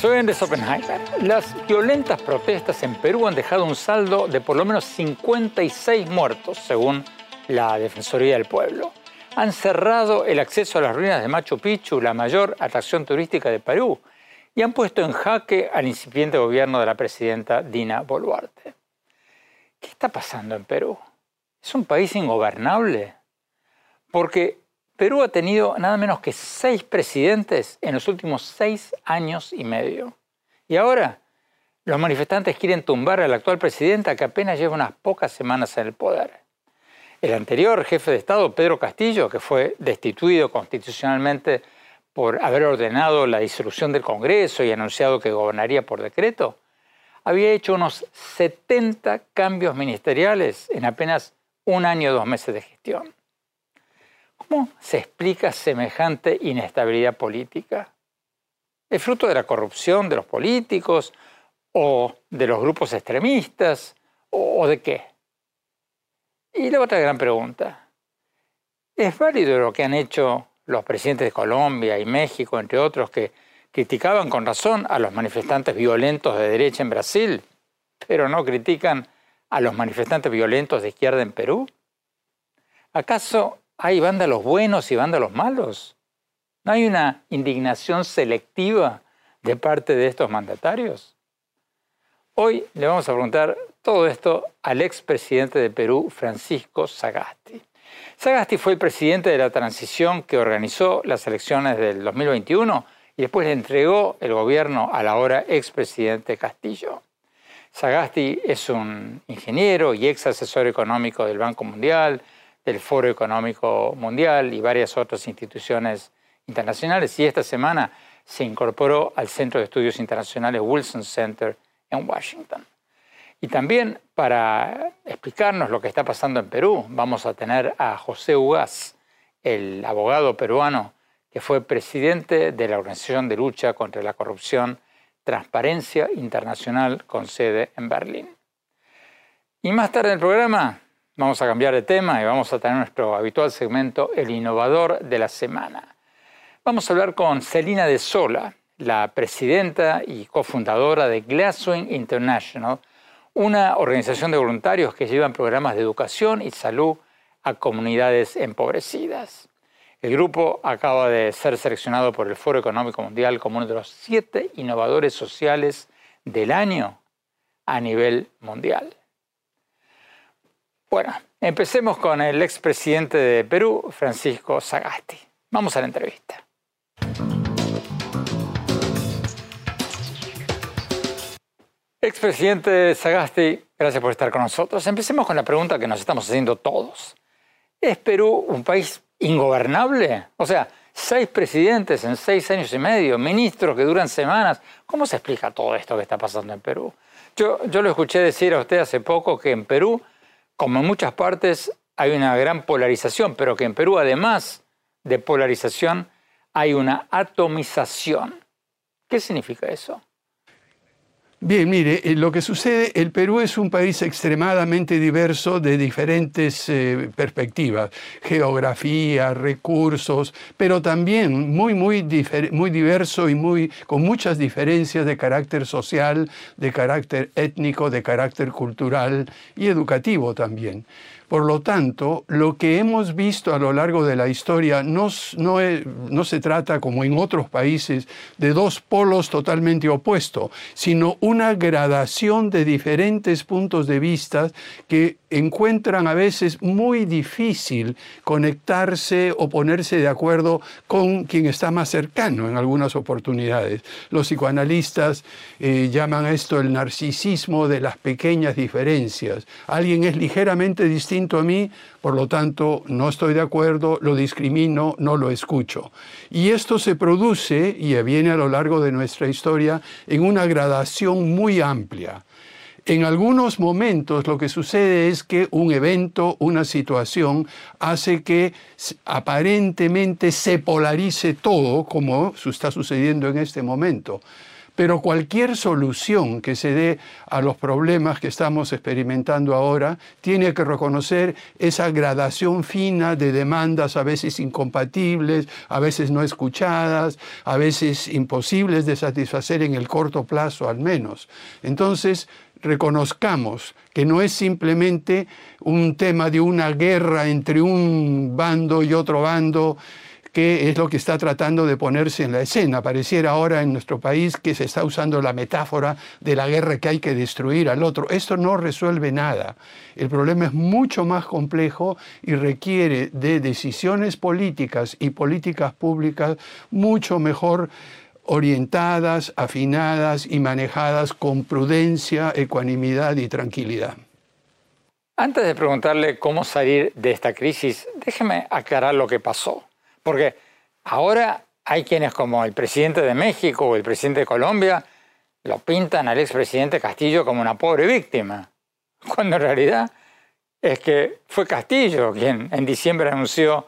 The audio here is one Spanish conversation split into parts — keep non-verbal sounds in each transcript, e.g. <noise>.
Soy Andrés Oppenheimer. Las violentas protestas en Perú han dejado un saldo de por lo menos 56 muertos, según la Defensoría del Pueblo. Han cerrado el acceso a las ruinas de Machu Picchu, la mayor atracción turística de Perú, y han puesto en jaque al incipiente gobierno de la presidenta Dina Boluarte. ¿Qué está pasando en Perú? ¿Es un país ingobernable? Porque Perú ha tenido nada menos que seis presidentes en los últimos seis años y medio. Y ahora los manifestantes quieren tumbar a la actual presidenta que apenas lleva unas pocas semanas en el poder. El anterior jefe de Estado, Pedro Castillo, que fue destituido constitucionalmente por haber ordenado la disolución del Congreso y anunciado que gobernaría por decreto, había hecho unos 70 cambios ministeriales en apenas un año o dos meses de gestión. ¿Cómo se explica semejante inestabilidad política? ¿Es fruto de la corrupción de los políticos o de los grupos extremistas o de qué? Y la otra gran pregunta, ¿es válido lo que han hecho los presidentes de Colombia y México, entre otros, que criticaban con razón a los manifestantes violentos de derecha en Brasil, pero no critican a los manifestantes violentos de izquierda en Perú? ¿Acaso hay vándalos buenos y vándalos malos. ¿No hay una indignación selectiva de parte de estos mandatarios? Hoy le vamos a preguntar todo esto al expresidente de Perú, Francisco Sagasti. Sagasti fue el presidente de la transición que organizó las elecciones del 2021 y después le entregó el gobierno al ahora expresidente Castillo. Sagasti es un ingeniero y ex asesor económico del Banco Mundial, del Foro Económico Mundial y varias otras instituciones internacionales y esta semana se incorporó al Centro de Estudios Internacionales Wilson Center en Washington. Y también para explicarnos lo que está pasando en Perú, vamos a tener a José Ugaz, el abogado peruano que fue presidente de la Organización de Lucha contra la Corrupción Transparencia Internacional con sede en Berlín. Y más tarde en el programa Vamos a cambiar de tema y vamos a tener nuestro habitual segmento El innovador de la semana. Vamos a hablar con Celina de Sola, la presidenta y cofundadora de Glasswing International, una organización de voluntarios que llevan programas de educación y salud a comunidades empobrecidas. El grupo acaba de ser seleccionado por el Foro Económico Mundial como uno de los siete innovadores sociales del año a nivel mundial. Bueno, empecemos con el expresidente de Perú, Francisco Sagasti. Vamos a la entrevista. Expresidente Sagasti, gracias por estar con nosotros. Empecemos con la pregunta que nos estamos haciendo todos. ¿Es Perú un país ingobernable? O sea, seis presidentes en seis años y medio, ministros que duran semanas. ¿Cómo se explica todo esto que está pasando en Perú? Yo, yo lo escuché decir a usted hace poco que en Perú como en muchas partes hay una gran polarización, pero que en Perú, además de polarización, hay una atomización. ¿Qué significa eso? Bien, mire, eh, lo que sucede, el Perú es un país extremadamente diverso de diferentes eh, perspectivas, geografía, recursos, pero también muy, muy, muy diverso y muy, con muchas diferencias de carácter social, de carácter étnico, de carácter cultural y educativo también. Por lo tanto, lo que hemos visto a lo largo de la historia no, no, se trata, como en otros países, de dos polos totalmente opuestos, sino una gradación de diferentes puntos de vista que encuentran a veces muy difícil conectarse o ponerse de acuerdo con quien está más cercano en algunas oportunidades. Los psicoanalistas eh, llaman a esto el narcisismo de las pequeñas diferencias. Alguien es ligeramente distinto a mí, por lo tanto no estoy de acuerdo, lo discrimino, no lo escucho. Y esto se produce y viene a lo largo de nuestra historia en una gradación muy amplia. En algunos momentos lo que sucede es que un evento, una situación, hace que aparentemente se polarice todo, como está sucediendo en este momento. Pero cualquier solución que se dé a los problemas que estamos experimentando ahora tiene que reconocer esa gradación fina de demandas a veces incompatibles, a veces no escuchadas, a veces imposibles de satisfacer en el corto plazo al menos. Entonces, reconozcamos que no es simplemente un tema de una guerra entre un bando y otro bando, que es lo que está tratando de ponerse en la escena. Pareciera ahora en nuestro país que se está usando la metáfora de la guerra que hay que destruir al otro. Esto no resuelve nada. El problema es mucho más complejo y requiere de decisiones políticas y políticas públicas mucho mejor orientadas, afinadas y manejadas con prudencia, ecuanimidad y tranquilidad. Antes de preguntarle cómo salir de esta crisis, déjeme aclarar lo que pasó. Porque ahora hay quienes como el presidente de México o el presidente de Colombia lo pintan al expresidente Castillo como una pobre víctima, cuando en realidad es que fue Castillo quien en diciembre anunció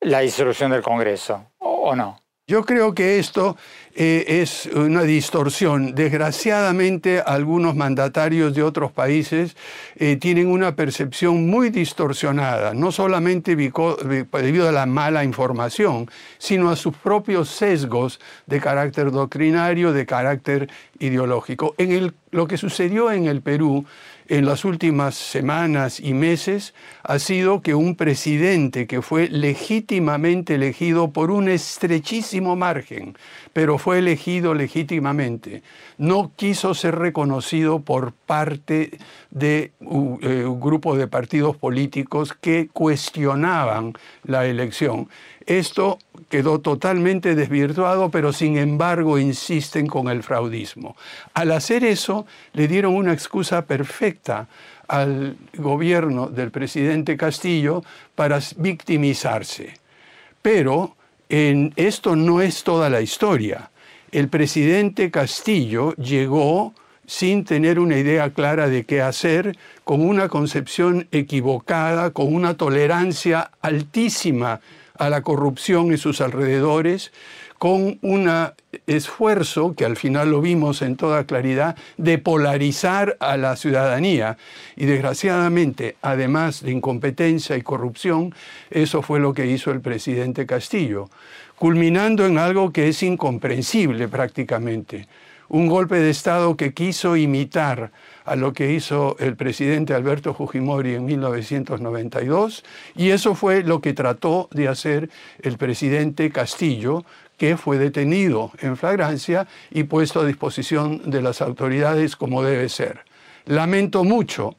la disolución del Congreso, ¿o no? Yo creo que esto eh, es una distorsión. Desgraciadamente, algunos mandatarios de otros países eh, tienen una percepción muy distorsionada, no solamente debido a la mala información, sino a sus propios sesgos de carácter doctrinario, de carácter ideológico. En lo que sucedió en el Perú en las últimas semanas y meses ha sido que un presidente que fue legítimamente elegido por un estrechísimo margen, pero fue elegido legítimamente, no quiso ser reconocido por parte de eh, un grupo de partidos políticos que cuestionaban la elección. Esto quedó totalmente desvirtuado, pero sin embargo insisten con el fraudismo. Al hacer eso, le dieron una excusa perfecta al gobierno del presidente Castillo para victimizarse. Pero esto no es toda la historia. El presidente Castillo llegó sin tener una idea clara de qué hacer, con una concepción equivocada, con una tolerancia altísima a la corrupción y sus alrededores, con un esfuerzo, que al final lo vimos en toda claridad, de polarizar a la ciudadanía. Y desgraciadamente, además de incompetencia y corrupción, eso fue lo que hizo el presidente Castillo, culminando en algo que es incomprensible prácticamente. Un golpe de Estado que quiso imitar a lo que hizo el presidente Alberto Fujimori en 1992 y eso fue lo que trató de hacer el presidente Castillo, que fue detenido en flagrancia y puesto a disposición de las autoridades como debe ser. Lamento mucho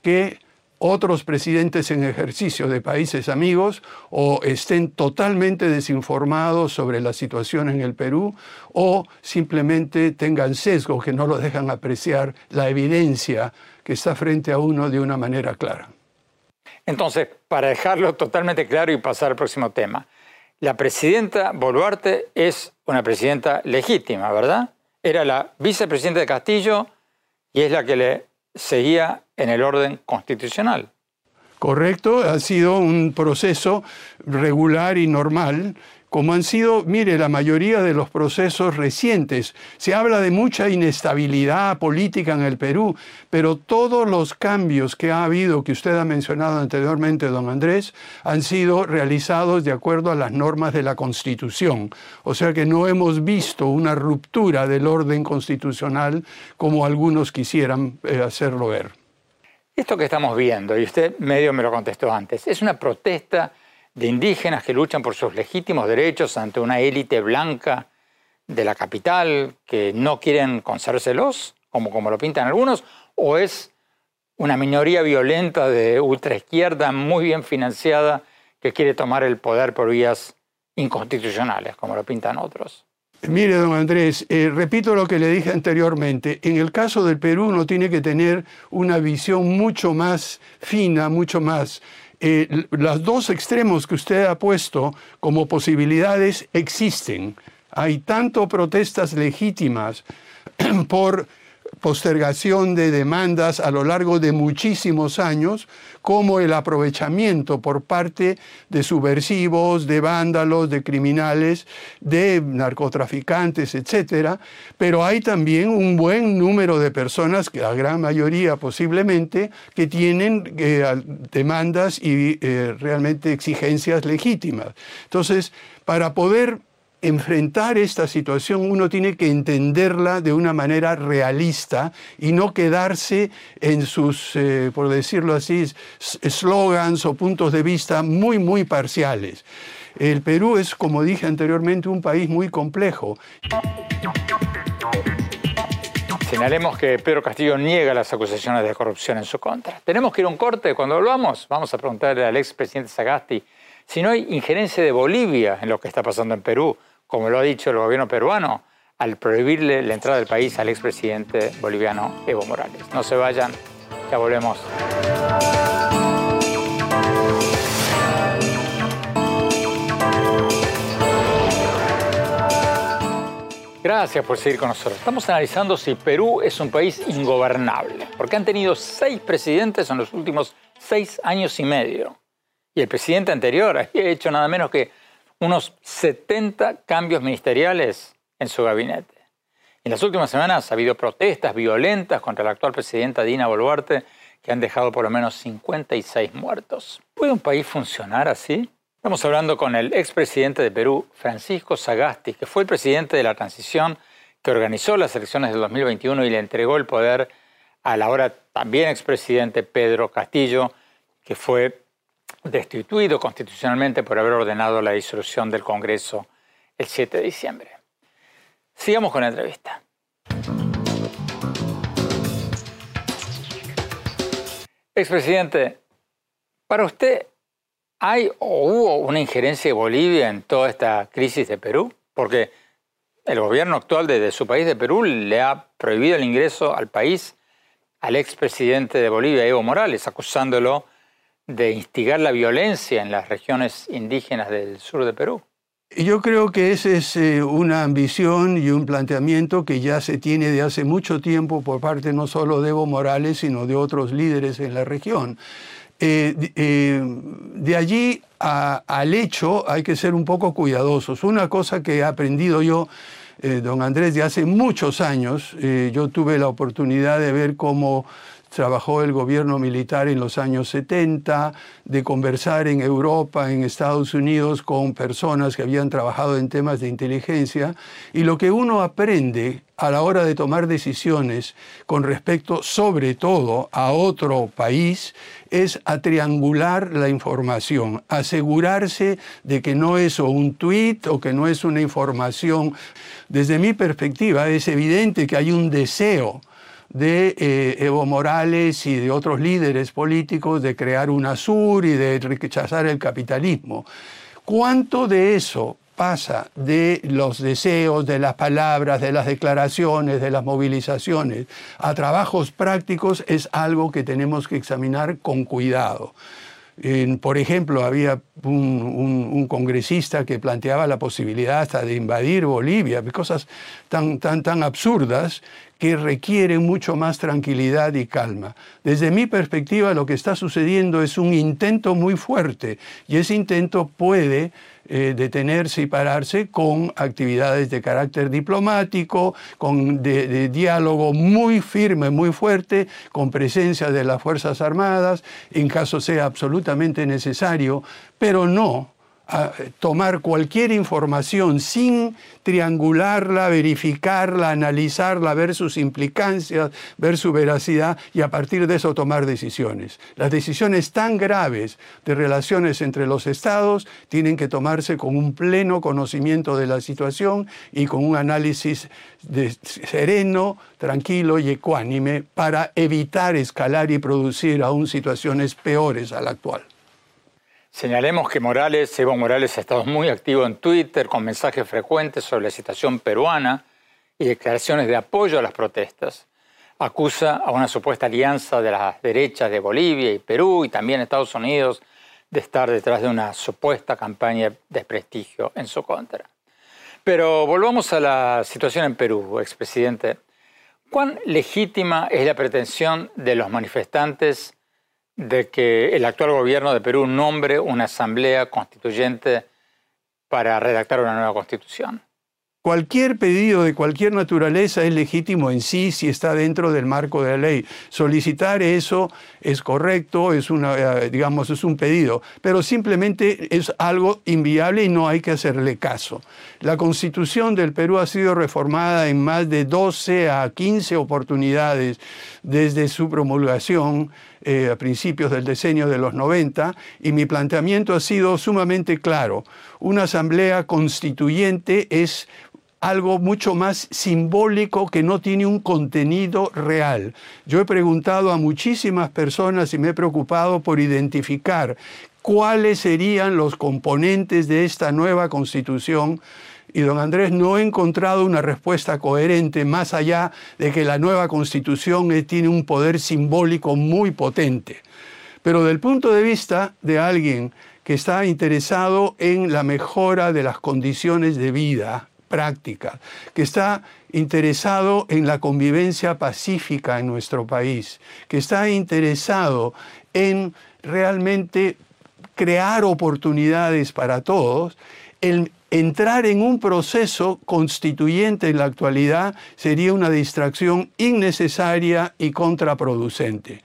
que otros presidentes en ejercicio de países amigos o estén totalmente desinformados sobre la situación en el Perú o simplemente tengan sesgo que no lo dejan apreciar la evidencia que está frente a uno de una manera clara. Entonces, para dejarlo totalmente claro y pasar al próximo tema, la presidenta Boluarte es una presidenta legítima, ¿verdad? Era la vicepresidenta de Castillo y es la que le seguía en el orden constitucional. Correcto, ha sido un proceso regular y normal como han sido, mire, la mayoría de los procesos recientes. Se habla de mucha inestabilidad política en el Perú, pero todos los cambios que ha habido, que usted ha mencionado anteriormente, don Andrés, han sido realizados de acuerdo a las normas de la Constitución. O sea que no hemos visto una ruptura del orden constitucional como algunos quisieran eh, hacerlo ver. Esto que estamos viendo, y usted medio me lo contestó antes, es una protesta de indígenas que luchan por sus legítimos derechos ante una élite blanca de la capital que no quieren concérselos, como, como lo pintan algunos, o es una minoría violenta de ultraizquierda muy bien financiada que quiere tomar el poder por vías inconstitucionales, como lo pintan otros. Mire, don Andrés, eh, repito lo que le dije anteriormente. En el caso del Perú uno tiene que tener una visión mucho más fina, mucho más... Eh, los dos extremos que usted ha puesto como posibilidades existen. Hay tanto protestas legítimas <clears throat> por postergación de demandas a lo largo de muchísimos años, como el aprovechamiento por parte de subversivos, de vándalos, de criminales, de narcotraficantes, etc. Pero hay también un buen número de personas, la gran mayoría posiblemente, que tienen eh, demandas y eh, realmente exigencias legítimas. Entonces, para poder enfrentar esta situación uno tiene que entenderla de una manera realista y no quedarse en sus, eh, por decirlo así, slogans o puntos de vista muy, muy parciales. El Perú es, como dije anteriormente, un país muy complejo. Señalemos que Pedro Castillo niega las acusaciones de corrupción en su contra. Tenemos que ir a un corte. Cuando volvamos, vamos a preguntarle al expresidente Sagasti si no hay injerencia de Bolivia en lo que está pasando en Perú como lo ha dicho el gobierno peruano, al prohibirle la entrada del país al expresidente boliviano Evo Morales. No se vayan, ya volvemos. Gracias por seguir con nosotros. Estamos analizando si Perú es un país ingobernable, porque han tenido seis presidentes en los últimos seis años y medio. Y el presidente anterior <laughs> ha hecho nada menos que unos 70 cambios ministeriales en su gabinete. En las últimas semanas ha habido protestas violentas contra la actual presidenta Dina Boluarte que han dejado por lo menos 56 muertos. ¿Puede un país funcionar así? Estamos hablando con el expresidente de Perú, Francisco Sagasti, que fue el presidente de la transición que organizó las elecciones del 2021 y le entregó el poder al ahora también expresidente Pedro Castillo, que fue destituido constitucionalmente por haber ordenado la disolución del Congreso el 7 de diciembre. Sigamos con la entrevista. Expresidente, para usted, ¿hay o hubo una injerencia de Bolivia en toda esta crisis de Perú? Porque el gobierno actual de, su país, de Perú, le ha prohibido el ingreso al país al expresidente de Bolivia, Evo Morales, acusándolo de instigar la violencia en las regiones indígenas del sur de Perú. Yo creo que esa es eh, una ambición y un planteamiento que ya se tiene de hace mucho tiempo por parte no solo de Evo Morales, sino de otros líderes en la región. Eh, eh, de allí al hecho hay que ser un poco cuidadosos. Una cosa que he aprendido yo, don Andrés, de hace muchos años, yo tuve la oportunidad de ver cómo trabajó el gobierno militar en los años 70, de conversar en Europa, en Estados Unidos con personas que habían trabajado en temas de inteligencia y lo que uno aprende a la hora de tomar decisiones con respecto sobre todo a otro país es a triangular la información, asegurarse de que no es un tuit o que no es una información. Desde mi perspectiva es evidente que hay un deseo de eh, Evo Morales y de otros líderes políticos de crear una sur y de rechazar el capitalismo. ¿Cuánto de eso pasa de los deseos, de las palabras, de las declaraciones, de las movilizaciones a trabajos prácticos es algo que tenemos que examinar con cuidado por ejemplo, había un, congresista que planteaba la posibilidad hasta de invadir Bolivia, cosas tan, tan, tan absurdas que requieren mucho más tranquilidad y calma. Desde mi perspectiva, lo que está sucediendo es un intento muy fuerte y ese intento puede eh, detenerse y pararse con actividades de carácter diplomático, con diálogo muy firme, muy fuerte, con presencia de las Fuerzas Armadas, en caso sea absolutamente necesario, pero no a tomar cualquier información sin triangularla, verificarla, analizarla, ver sus implicancias, ver su veracidad y a partir de eso tomar decisiones. Las decisiones tan graves de relaciones entre los estados tienen que tomarse con un pleno conocimiento de la situación y con un análisis sereno, tranquilo y ecuánime para evitar escalar y producir aún situaciones peores a la actual. Señalemos que Morales, Evo Morales ha estado muy activo en Twitter con mensajes frecuentes sobre la situación peruana y declaraciones de apoyo a las protestas. Acusa a una supuesta alianza de las derechas de Bolivia y Perú y también Estados Unidos de estar detrás de una supuesta campaña de desprestigio en su contra. Pero volvamos a la situación en Perú, expresidente. ¿Cuán legítima es la pretensión de los manifestantes de que el actual gobierno de Perú nombre una asamblea constituyente para redactar una nueva constitución. Cualquier pedido de cualquier naturaleza es legítimo en sí si está dentro del marco de la ley. Solicitar eso es correcto, es una, eh, digamos, es un pedido, pero simplemente es algo inviable y no hay que hacerle caso. La Constitución del Perú ha sido reformada en más de 12 a 15 oportunidades desde su promulgación eh, a principios del decenio de los 90 y mi planteamiento ha sido sumamente claro. Una asamblea constituyente es algo mucho más simbólico que no tiene un contenido real. Yo he preguntado a muchísimas personas y me he preocupado por identificar cuáles serían los componentes de esta nueva constitución y don Andrés no ha encontrado una respuesta coherente más allá de que la nueva constitución tiene un poder simbólico muy potente. Pero del punto de vista de alguien que está interesado en la mejora de las condiciones de vida práctica, que está interesado en la convivencia pacífica en nuestro país, que está interesado en realmente crear oportunidades para todos, el entrar en un proceso constituyente en la actualidad sería una distracción innecesaria y contraproducente.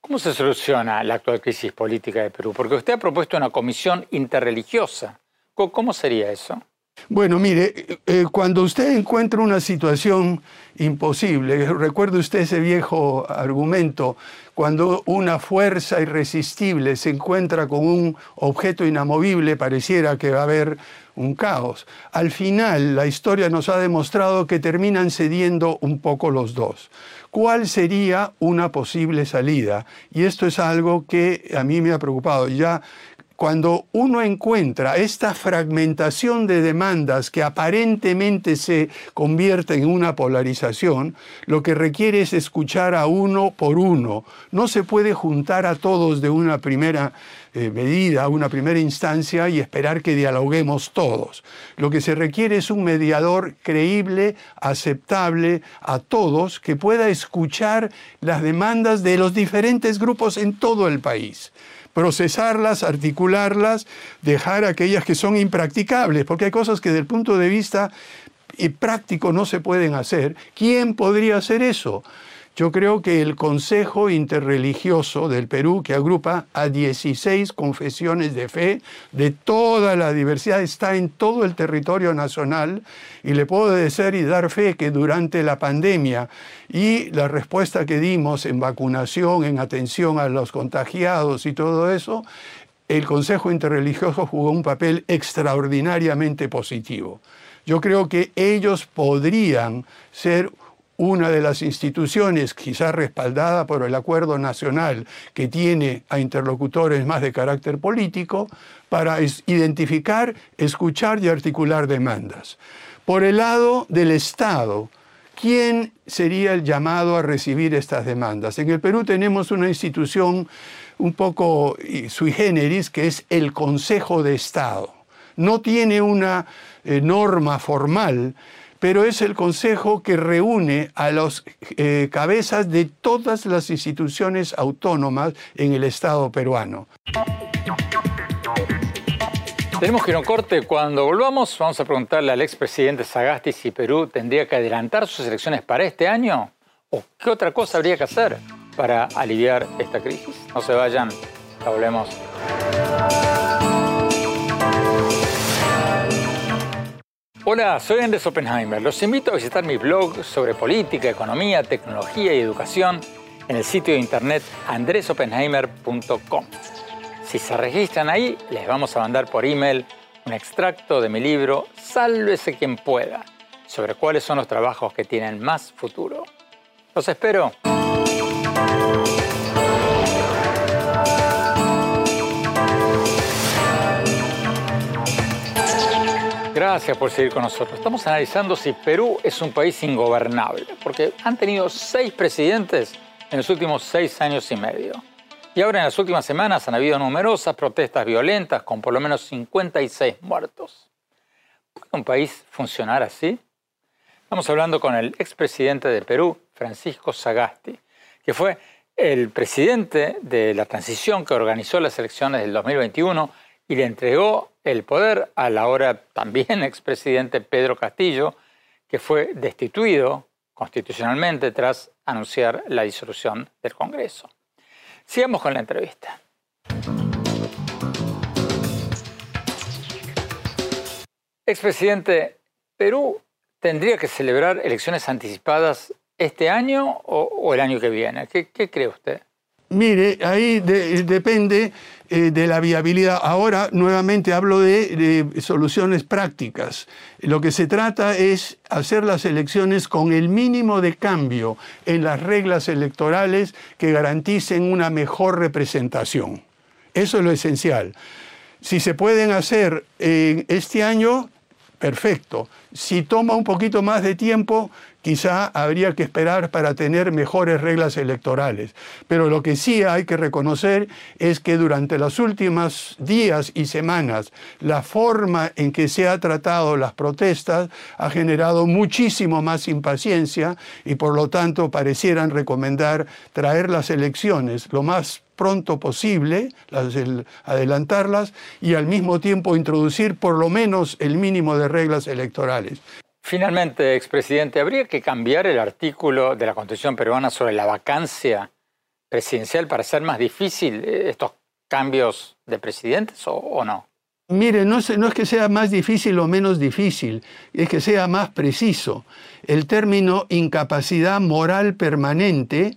¿Cómo se soluciona la actual crisis política de Perú? Porque usted ha propuesto una comisión interreligiosa. ¿Cómo sería eso? Bueno, mire, eh, cuando usted encuentra una situación imposible, recuerde usted ese viejo argumento, cuando una fuerza irresistible se encuentra con un objeto inamovible, pareciera que va a haber un caos. Al final, la historia nos ha demostrado que terminan cediendo un poco los dos. ¿Cuál sería una posible salida? Y esto es algo que a mí me ha preocupado. Ya cuando uno encuentra esta fragmentación de demandas que aparentemente se convierte en una polarización, lo que requiere es escuchar a uno por uno. No se puede juntar a todos de una primera eh, medida, una primera instancia y esperar que dialoguemos todos. Lo que se requiere es un mediador creíble, aceptable a todos, que pueda escuchar las demandas de los diferentes grupos en todo el país procesarlas, articularlas, dejar aquellas que son impracticables, porque hay cosas que desde el punto de vista práctico no se pueden hacer. ¿Quién podría hacer eso? Yo creo que el Consejo Interreligioso del Perú, que agrupa a 16 confesiones de fe de toda la diversidad, está en todo el territorio nacional y le puedo decir y dar fe que durante la pandemia y la respuesta que dimos en vacunación, en atención a los contagiados y todo eso, el Consejo Interreligioso jugó un papel extraordinariamente positivo. Yo creo que ellos podrían ser una de las instituciones, quizás respaldada por el acuerdo nacional que tiene a interlocutores más de carácter político, para identificar, escuchar y articular demandas. Por el lado del Estado, ¿quién sería el llamado a recibir estas demandas? En el Perú tenemos una institución un poco sui generis que es el Consejo de Estado. No tiene una eh, norma formal, pero es el Consejo que reúne a las eh, cabezas de todas las instituciones autónomas en el Estado peruano. Tenemos que ir a un corte. Cuando volvamos, vamos a preguntarle al expresidente Sagasti si Perú tendría que adelantar sus elecciones para este año o qué otra cosa habría que hacer para aliviar esta crisis. No se vayan, ya volvemos. Hola, soy Andrés Oppenheimer. Los invito a visitar mi blog sobre política, economía, tecnología y educación en el sitio de internet andresoppenheimer.com. Si se registran ahí, les vamos a mandar por email un extracto de mi libro Sálvese quien pueda, sobre cuáles son los trabajos que tienen más futuro. Los espero. Gracias por seguir con nosotros. Estamos analizando si Perú es un país ingobernable, porque han tenido seis presidentes en los últimos seis años y medio. Y ahora en las últimas semanas han habido numerosas protestas violentas con por lo menos 56 muertos. ¿Puede un país funcionar así? Estamos hablando con el expresidente de Perú, Francisco Sagasti, que fue el presidente de la transición que organizó las elecciones del 2021 y le entregó el poder al ahora también <laughs> expresidente Pedro Castillo, que fue destituido constitucionalmente tras anunciar la disolución del Congreso. Sigamos con la entrevista. Expresidente, ¿Perú tendría que celebrar elecciones anticipadas este año o, el año que viene? ¿Qué, cree usted? Mire, ahí depende eh, de la viabilidad. Ahora nuevamente hablo de, soluciones prácticas. Lo que se trata es hacer las elecciones con el mínimo de cambio en las reglas electorales que garanticen una mejor representación. Eso es lo esencial. Si se pueden hacer este año, perfecto. Si toma un poquito más de tiempo, quizá habría que esperar para tener mejores reglas electorales. Pero lo que sí hay que reconocer es que durante los últimos días y semanas la forma en que se ha tratado las protestas ha generado muchísimo más impaciencia y por lo tanto parecieran recomendar traer las elecciones lo más pronto posible, adelantarlas y al mismo tiempo introducir por lo menos el mínimo de reglas electorales. Finalmente, expresidente, ¿habría que cambiar el artículo de la Constitución peruana sobre la vacancia presidencial para hacer más difícil eh, estos cambios de presidentes o, no? Mire, no no es que sea más difícil o menos difícil, es que sea más preciso. El término incapacidad moral permanente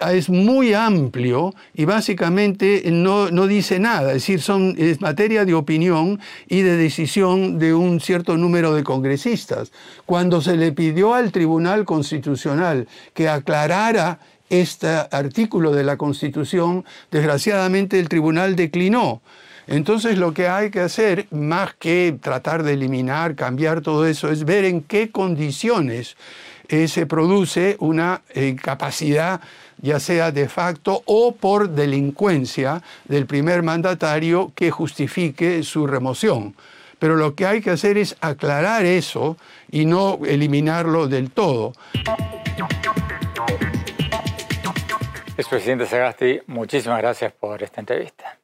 es muy amplio y básicamente no, dice nada, es decir, son, es materia de opinión y de decisión de un cierto número de congresistas. Cuando se le pidió al Tribunal Constitucional que aclarara este artículo de la Constitución, desgraciadamente el tribunal declinó. Entonces lo que hay que hacer, más que tratar de eliminar, cambiar todo eso, es ver en qué condiciones eh, se produce una capacidad ya sea de facto o por delincuencia del primer mandatario que justifique su remoción. Pero lo que hay que hacer es aclarar eso y no eliminarlo del todo. Expresidente Sagasti, muchísimas gracias por esta entrevista.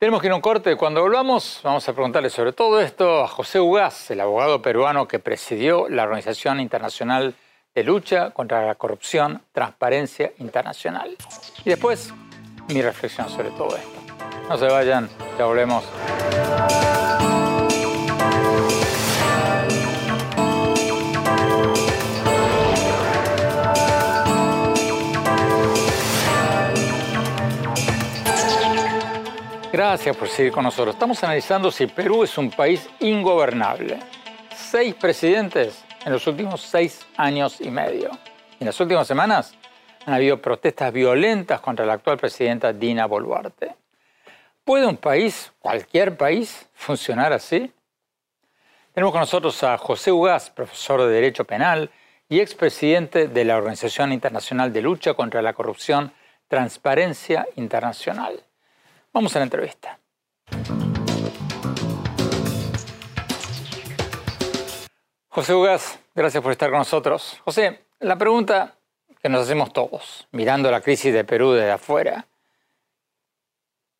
Tenemos que ir a un corte. Cuando volvamos, vamos a preguntarle sobre todo esto a José Ugaz, el abogado peruano que presidió la Organización Internacional de lucha contra la corrupción, transparencia internacional. Y después, mi reflexión sobre todo esto. No se vayan, ya volvemos. Gracias por seguir con nosotros. Estamos analizando si Perú es un país ingobernable. Seis presidentes en los últimos seis años y medio. En las últimas semanas han habido protestas violentas contra la actual presidenta Dina Boluarte. ¿Puede un país, cualquier país, funcionar así? Tenemos con nosotros a José Ugaz, profesor de Derecho Penal y expresidente de la Organización Internacional de Lucha contra la Corrupción, Transparencia Internacional. Vamos a la entrevista. José Ugas, gracias por estar con nosotros. José, la pregunta que nos hacemos todos, mirando la crisis de Perú desde afuera,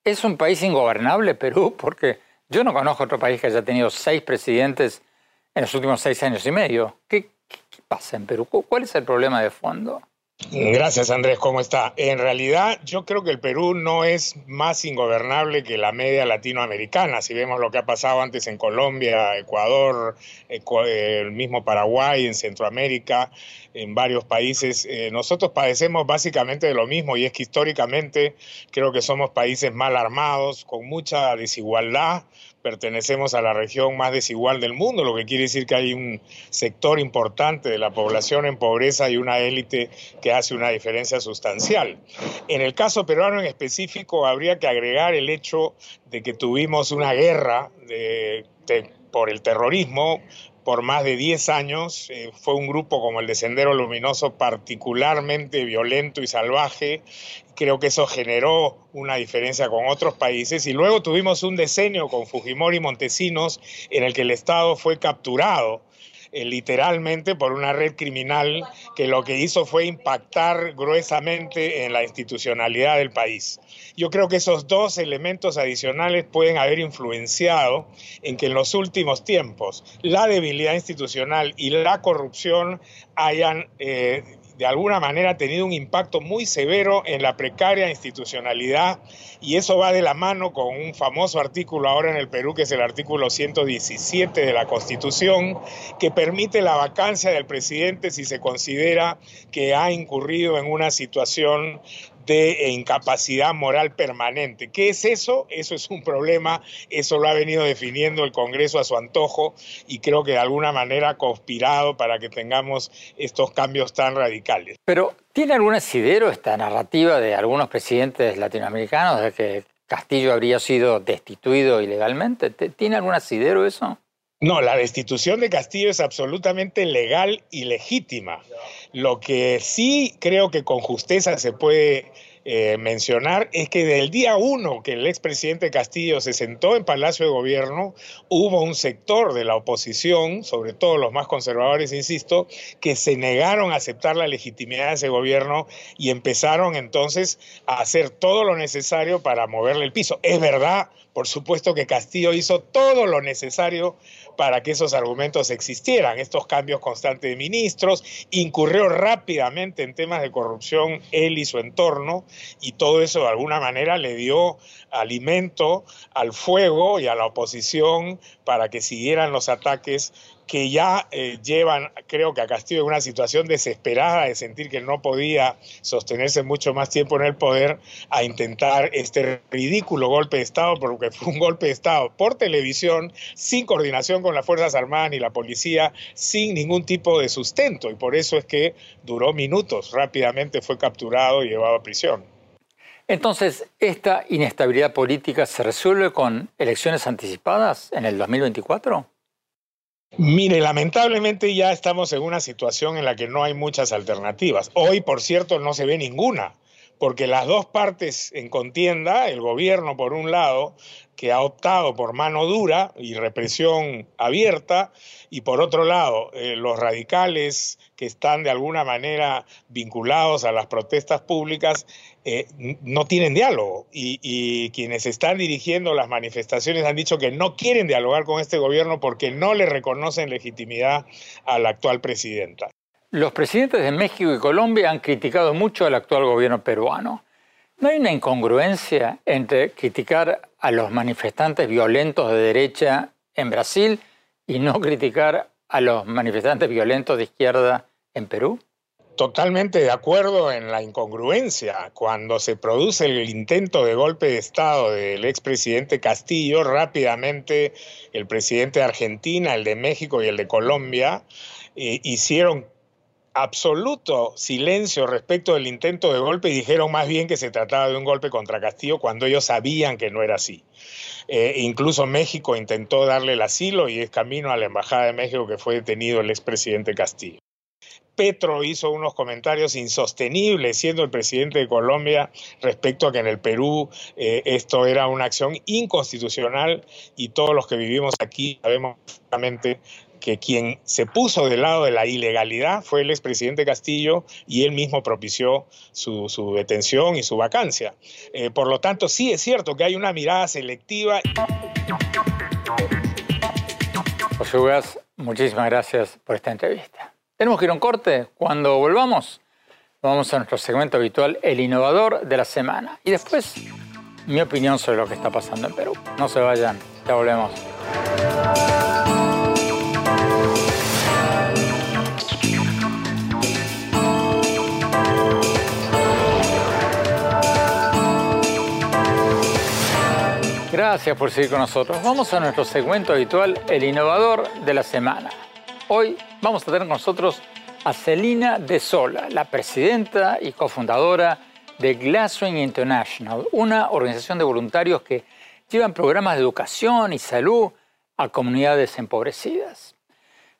¿es un país ingobernable Perú? Porque Yo no conozco otro país que haya tenido seis presidentes en los últimos seis años y medio. ¿Qué, qué pasa en Perú? ¿Cuál es el problema de fondo? Gracias Andrés, ¿cómo está? En realidad yo creo que el Perú no es más ingobernable que la media latinoamericana. Si vemos lo que ha pasado antes en Colombia, Ecuador, el mismo Paraguay, en Centroamérica, en varios países, eh, nosotros padecemos básicamente de lo mismo y es que históricamente creo que somos países mal armados, con mucha desigualdad, pertenecemos a la región más desigual del mundo, lo que quiere decir que hay un sector importante de la población en pobreza y una élite que hace una diferencia sustancial. En el caso peruano en específico, habría que agregar el hecho de que tuvimos una guerra por el terrorismo por más de 10 años. Eh, fue un grupo como el de Sendero Luminoso particularmente violento y salvaje. Creo que eso generó una diferencia con otros países. Y luego tuvimos un decenio con Fujimori y Montesinos en el que el Estado fue capturado eh, literalmente por una red criminal que lo que hizo fue impactar gruesamente en la institucionalidad del país. Yo creo que esos dos elementos adicionales pueden haber influenciado en que en los últimos tiempos la debilidad institucional y la corrupción hayan eh, de alguna manera tenido un impacto muy severo en la precaria institucionalidad y eso va de la mano con un famoso artículo ahora en el Perú que es el artículo 117 de la Constitución que permite la vacancia del presidente si se considera que ha incurrido en una situación de incapacidad moral permanente. ¿Qué es eso? Eso es un problema, eso lo ha venido definiendo el Congreso a su antojo y creo que de alguna manera ha conspirado para que tengamos estos cambios tan radicales. Pero, ¿tiene algún asidero esta narrativa de algunos presidentes latinoamericanos de que Castillo habría sido destituido ilegalmente? ¿Tiene algún asidero eso? No, la destitución de Castillo es absolutamente legal y legítima. Lo que sí creo que con justeza se puede eh, mencionar es que del día uno que el expresidente Castillo se sentó en Palacio de Gobierno, hubo un sector de la oposición, sobre todo los más conservadores, insisto, que se negaron a aceptar la legitimidad de ese gobierno y empezaron entonces a hacer todo lo necesario para moverle el piso. Es verdad, por supuesto que Castillo hizo todo lo necesario para que esos argumentos existieran, estos cambios constantes de ministros, incurrió rápidamente en temas de corrupción él y su entorno, y todo eso de alguna manera le dio alimento al fuego y a la oposición para que siguieran los ataques que ya eh, llevan, creo que a Castillo en una situación desesperada de sentir que no podía sostenerse mucho más tiempo en el poder, a intentar este ridículo golpe de Estado, porque fue un golpe de Estado por televisión, sin coordinación con las Fuerzas Armadas ni la policía, sin ningún tipo de sustento, y por eso es que duró minutos, rápidamente fue capturado y llevado a prisión. Entonces, ¿esta inestabilidad política se resuelve con elecciones anticipadas en el 2024? Mire, lamentablemente ya estamos en una situación en la que no hay muchas alternativas. Hoy, por cierto, no se ve ninguna, porque las dos partes en contienda, el gobierno por un lado, que ha optado por mano dura y represión abierta, y por otro lado, eh, los radicales que están de alguna manera vinculados a las protestas públicas, eh, no tienen diálogo y, quienes están dirigiendo las manifestaciones han dicho que no quieren dialogar con este gobierno porque no le reconocen legitimidad a la actual presidenta. Los presidentes de México y Colombia han criticado mucho al actual gobierno peruano. ¿No hay una incongruencia entre criticar a los manifestantes violentos de derecha en Brasil y no criticar a los manifestantes violentos de izquierda en Perú? totalmente de acuerdo en la incongruencia. Cuando se produce el intento de golpe de Estado del expresidente Castillo, rápidamente el presidente de Argentina, el de México y el de Colombia eh, hicieron absoluto silencio respecto del intento de golpe y dijeron más bien que se trataba de un golpe contra Castillo cuando ellos sabían que no era así. Eh, incluso México intentó darle el asilo y es camino a la Embajada de México que fue detenido el expresidente Castillo. Petro hizo unos comentarios insostenibles siendo el presidente de Colombia respecto a que en el Perú eh, esto era una acción inconstitucional y todos los que vivimos aquí sabemos que quien se puso del lado de la ilegalidad fue el expresidente Castillo y él mismo propició su, detención y su vacancia. Eh, por lo tanto, sí es cierto que hay una mirada selectiva. José Ugas, muchísimas gracias por esta entrevista. Tenemos que ir a un corte. Cuando volvamos, vamos a nuestro segmento habitual, El Innovador de la Semana. Y después, mi opinión sobre lo que está pasando en Perú. No se vayan, ya volvemos. Gracias por seguir con nosotros. Vamos a nuestro segmento habitual, el innovador de la semana. Hoy vamos a tener con nosotros a Celina De Sola, la presidenta y cofundadora de Glasswing International, una organización de voluntarios que llevan programas de educación y salud a comunidades empobrecidas.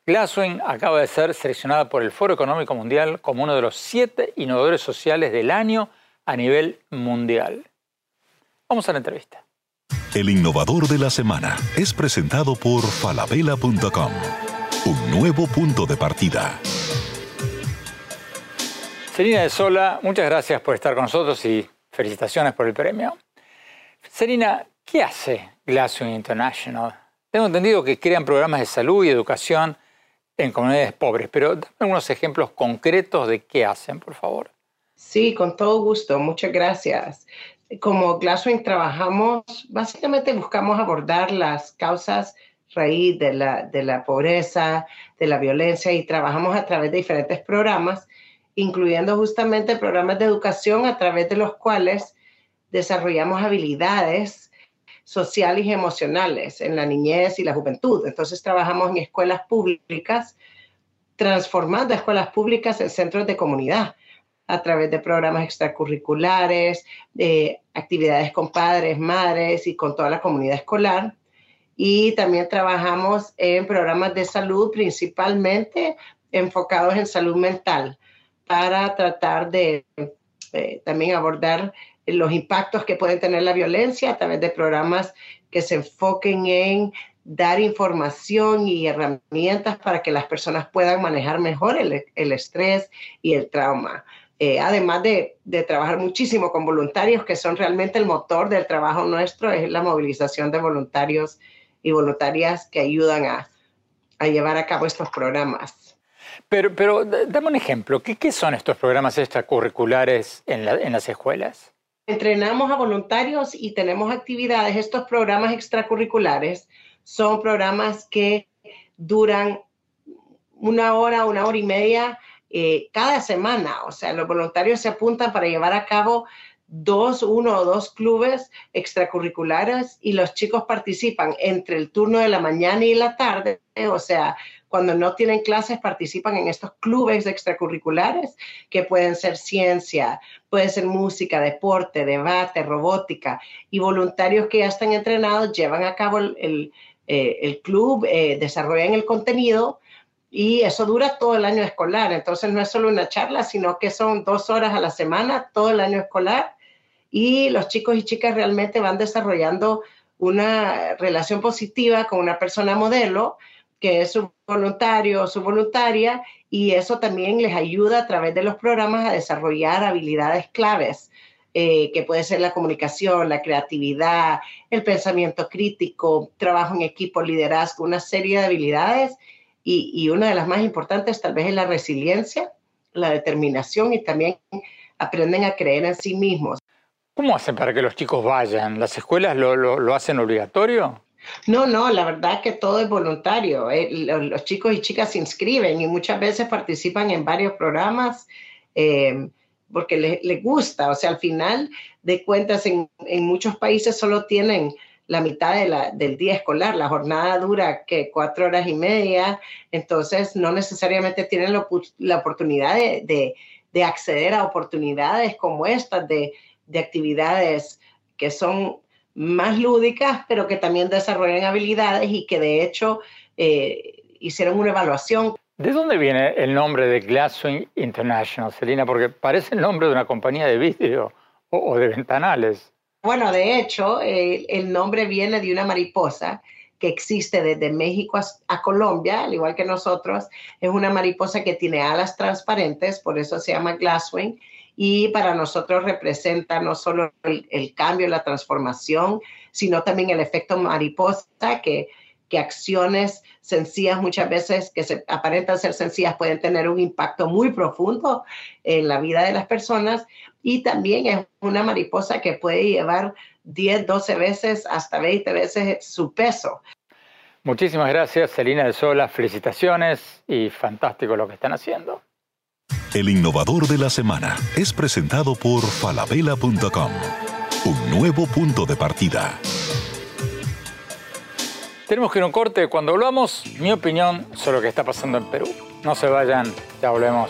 Glasswing acaba de ser seleccionada por el Foro Económico Mundial como uno de los siete innovadores sociales del año a nivel mundial. Vamos a la entrevista. El innovador de la semana es presentado por falabella.com. Un nuevo punto de partida. Serina de Sola, muchas gracias por estar con nosotros y felicitaciones por el premio. Serina, ¿qué hace Glasswing International? Tengo entendido que crean programas de salud y educación en comunidades pobres, pero dame algunos ejemplos concretos de qué hacen, por favor. Sí, con todo gusto. Muchas gracias como Glasswing trabajamos, básicamente buscamos abordar las causas raíz de la, de la pobreza, de la violencia y trabajamos a través de diferentes programas, incluyendo justamente programas de educación a través de los cuales desarrollamos habilidades sociales y emocionales en la niñez y la juventud. Entonces trabajamos en escuelas públicas, transformando escuelas públicas en centros de comunidad a través de programas extracurriculares, de actividades con padres, madres y con toda la comunidad escolar. Y también trabajamos en programas de salud, principalmente enfocados en salud mental, para tratar de eh, también abordar los impactos que puede tener la violencia a través de programas que se enfoquen en dar información y herramientas para que las personas puedan manejar mejor el, el estrés y el trauma. Eh, además de, trabajar muchísimo con voluntarios, que son realmente el motor del trabajo nuestro, es la movilización de voluntarios y voluntarias que ayudan a, llevar a cabo estos programas. Pero, pero dame un ejemplo, ¿qué, son estos programas extracurriculares en, en las escuelas? Entrenamos a voluntarios y tenemos actividades. Estos programas extracurriculares son programas que duran una hora, una hora y media eh, cada semana. O sea, los voluntarios se apuntan para llevar a cabo dos, uno o dos clubes extracurriculares y los chicos participan entre el turno de la mañana y la tarde, o sea, cuando no tienen clases participan en estos clubes extracurriculares que pueden ser ciencia, puede ser música, deporte, debate, robótica y voluntarios que ya están entrenados llevan a cabo el, eh, club, eh, desarrollan el contenido y eso dura todo el año escolar. Entonces no es solo una charla, sino que son dos horas a la semana, todo el año escolar. Y los chicos y chicas realmente van desarrollando una relación positiva con una persona modelo, que es su voluntario o su voluntaria, y eso también les ayuda a través de los programas a desarrollar habilidades claves, eh, que puede ser la comunicación, la creatividad, el pensamiento crítico, trabajo en equipo, liderazgo, una serie de habilidades y, una de las más importantes tal vez es la resiliencia, la determinación y también aprenden a creer en sí mismos. ¿Cómo hacen para que los chicos vayan? ¿Las escuelas lo, lo, hacen obligatorio? No, no, la verdad es que todo es voluntario. Eh, los, chicos y chicas se inscriben y muchas veces participan en varios programas eh, porque les, gusta. O sea, al final de cuentas, en, en muchos países solo tienen la mitad del día escolar. La jornada dura que cuatro horas y media, entonces no necesariamente tienen la oportunidad de, de, acceder a oportunidades como estas, de, de actividades que son más lúdicas, pero que también desarrollan habilidades y que de hecho eh, hicieron una evaluación. ¿De dónde viene el nombre de Glasswing International, Celina? Porque parece el nombre de una compañía de vidrio o de ventanales. Bueno, de hecho, el nombre viene de una mariposa que existe desde México a, Colombia, al igual que nosotros. Es una mariposa que tiene alas transparentes, por eso se llama glasswing. Y para nosotros representa no solo el, el cambio, la transformación, sino también el efecto mariposa que que acciones sencillas muchas veces que se aparentan ser sencillas pueden tener un impacto muy profundo en la vida de las personas y también es una mariposa que puede llevar 10, 12 veces hasta 20 veces su peso. Muchísimas gracias, Celina de Sola. Felicitaciones y fantástico lo que están haciendo. El innovador de la semana es presentado por falabella.com. Un nuevo punto de partida. Tenemos que ir a un corte. Cuando hablamos, mi opinión sobre lo que está pasando en Perú. No se vayan, ya volvemos.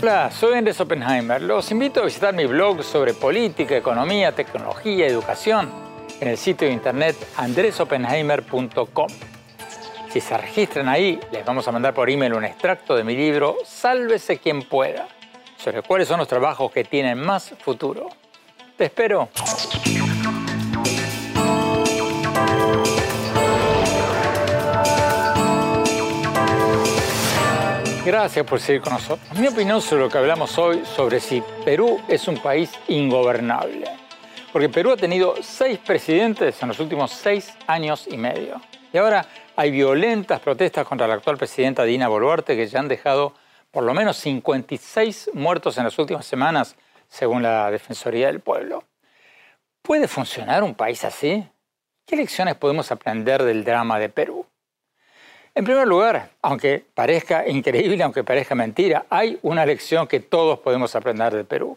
Hola, soy Andrés Oppenheimer. Los invito a visitar mi blog sobre política, economía, tecnología, educación en el sitio de internet andresoppenheimer.com. Si se registran ahí, les vamos a mandar por email un extracto de mi libro Sálvese quien pueda, sobre cuáles son los trabajos que tienen más futuro. Te espero. Gracias por seguir con nosotros. Mi opinión sobre lo que hablamos hoy, sobre si Perú es un país ingobernable. Porque Perú ha tenido seis presidentes en los últimos seis años y medio. Y ahora hay violentas protestas contra la actual presidenta Dina Boluarte que ya han dejado por lo menos 56 muertos en las últimas semanas, según la Defensoría del Pueblo. ¿Puede funcionar un país así? ¿Qué lecciones podemos aprender del drama de Perú? En primer lugar, aunque parezca increíble, aunque parezca mentira, hay una lección que todos podemos aprender de Perú.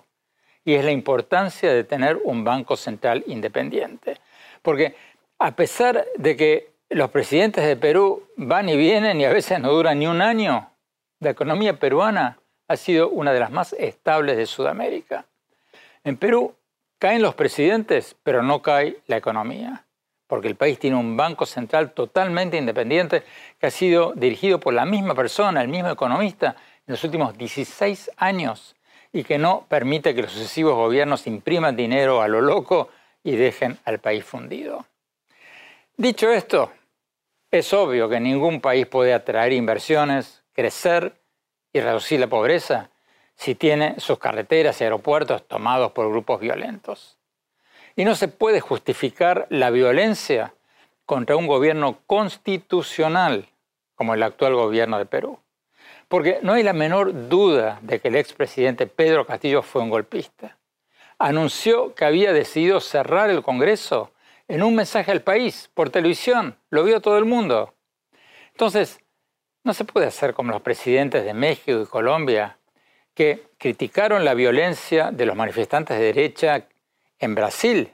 Y es la importancia de tener un banco central independiente. Porque a pesar de que los presidentes de Perú van y vienen y a veces no duran ni un año, la economía peruana ha sido una de las más estables de Sudamérica. En Perú caen los presidentes, pero no cae la economía porque el país tiene un banco central totalmente independiente que ha sido dirigido por la misma persona, el mismo economista, en los últimos 16 años y que no permite que los sucesivos gobiernos impriman dinero a lo loco y dejen al país fundido. Dicho esto, es obvio que ningún país puede atraer inversiones, crecer y reducir la pobreza si tiene sus carreteras y aeropuertos tomados por grupos violentos. Y no se puede justificar la violencia contra un gobierno constitucional como el actual gobierno de Perú. Porque no hay la menor duda de que el expresidente Pedro Castillo fue un golpista. Anunció que había decidido cerrar el Congreso en un mensaje al país por televisión. Lo vio todo el mundo. Entonces, no se puede hacer como los presidentes de México y Colombia, que criticaron la violencia de los manifestantes de derecha en Brasil,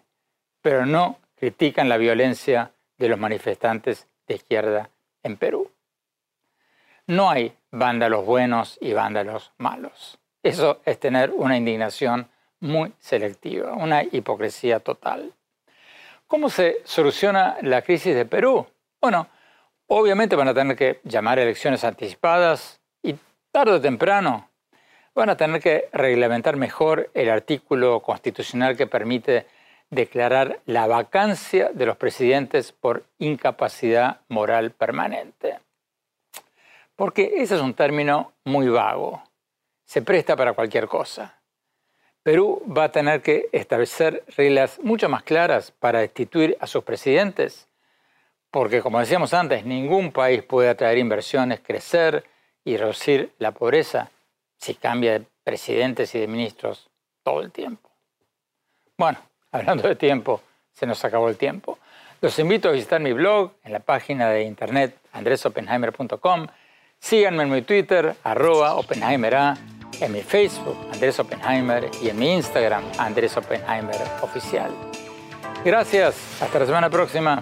pero no critican la violencia de los manifestantes de izquierda en Perú. No hay vándalos buenos y vándalos malos. Eso es tener una indignación muy selectiva, una hipocresía total. ¿Cómo se soluciona la crisis de Perú? Bueno, obviamente van a tener que llamar elecciones anticipadas y tarde o temprano van a tener que reglamentar mejor el artículo constitucional que permite declarar la vacancia de los presidentes por incapacidad moral permanente. Porque ese es un término muy vago, se presta para cualquier cosa. Perú va a tener que establecer reglas mucho más claras para destituir a sus presidentes, porque como decíamos antes, ningún país puede atraer inversiones, crecer y reducir la pobreza si cambia de presidentes y de ministros todo el tiempo. Bueno, <laughs> hablando de tiempo, se nos acabó el tiempo. Los invito a visitar mi blog en la página de internet andresopenheimer.com. Síganme en mi Twitter, arroba Oppenheimer en mi Facebook, Andrés Oppenheimer, y en mi Instagram, Andrés Oppenheimer Oficial. Gracias. Hasta la semana próxima.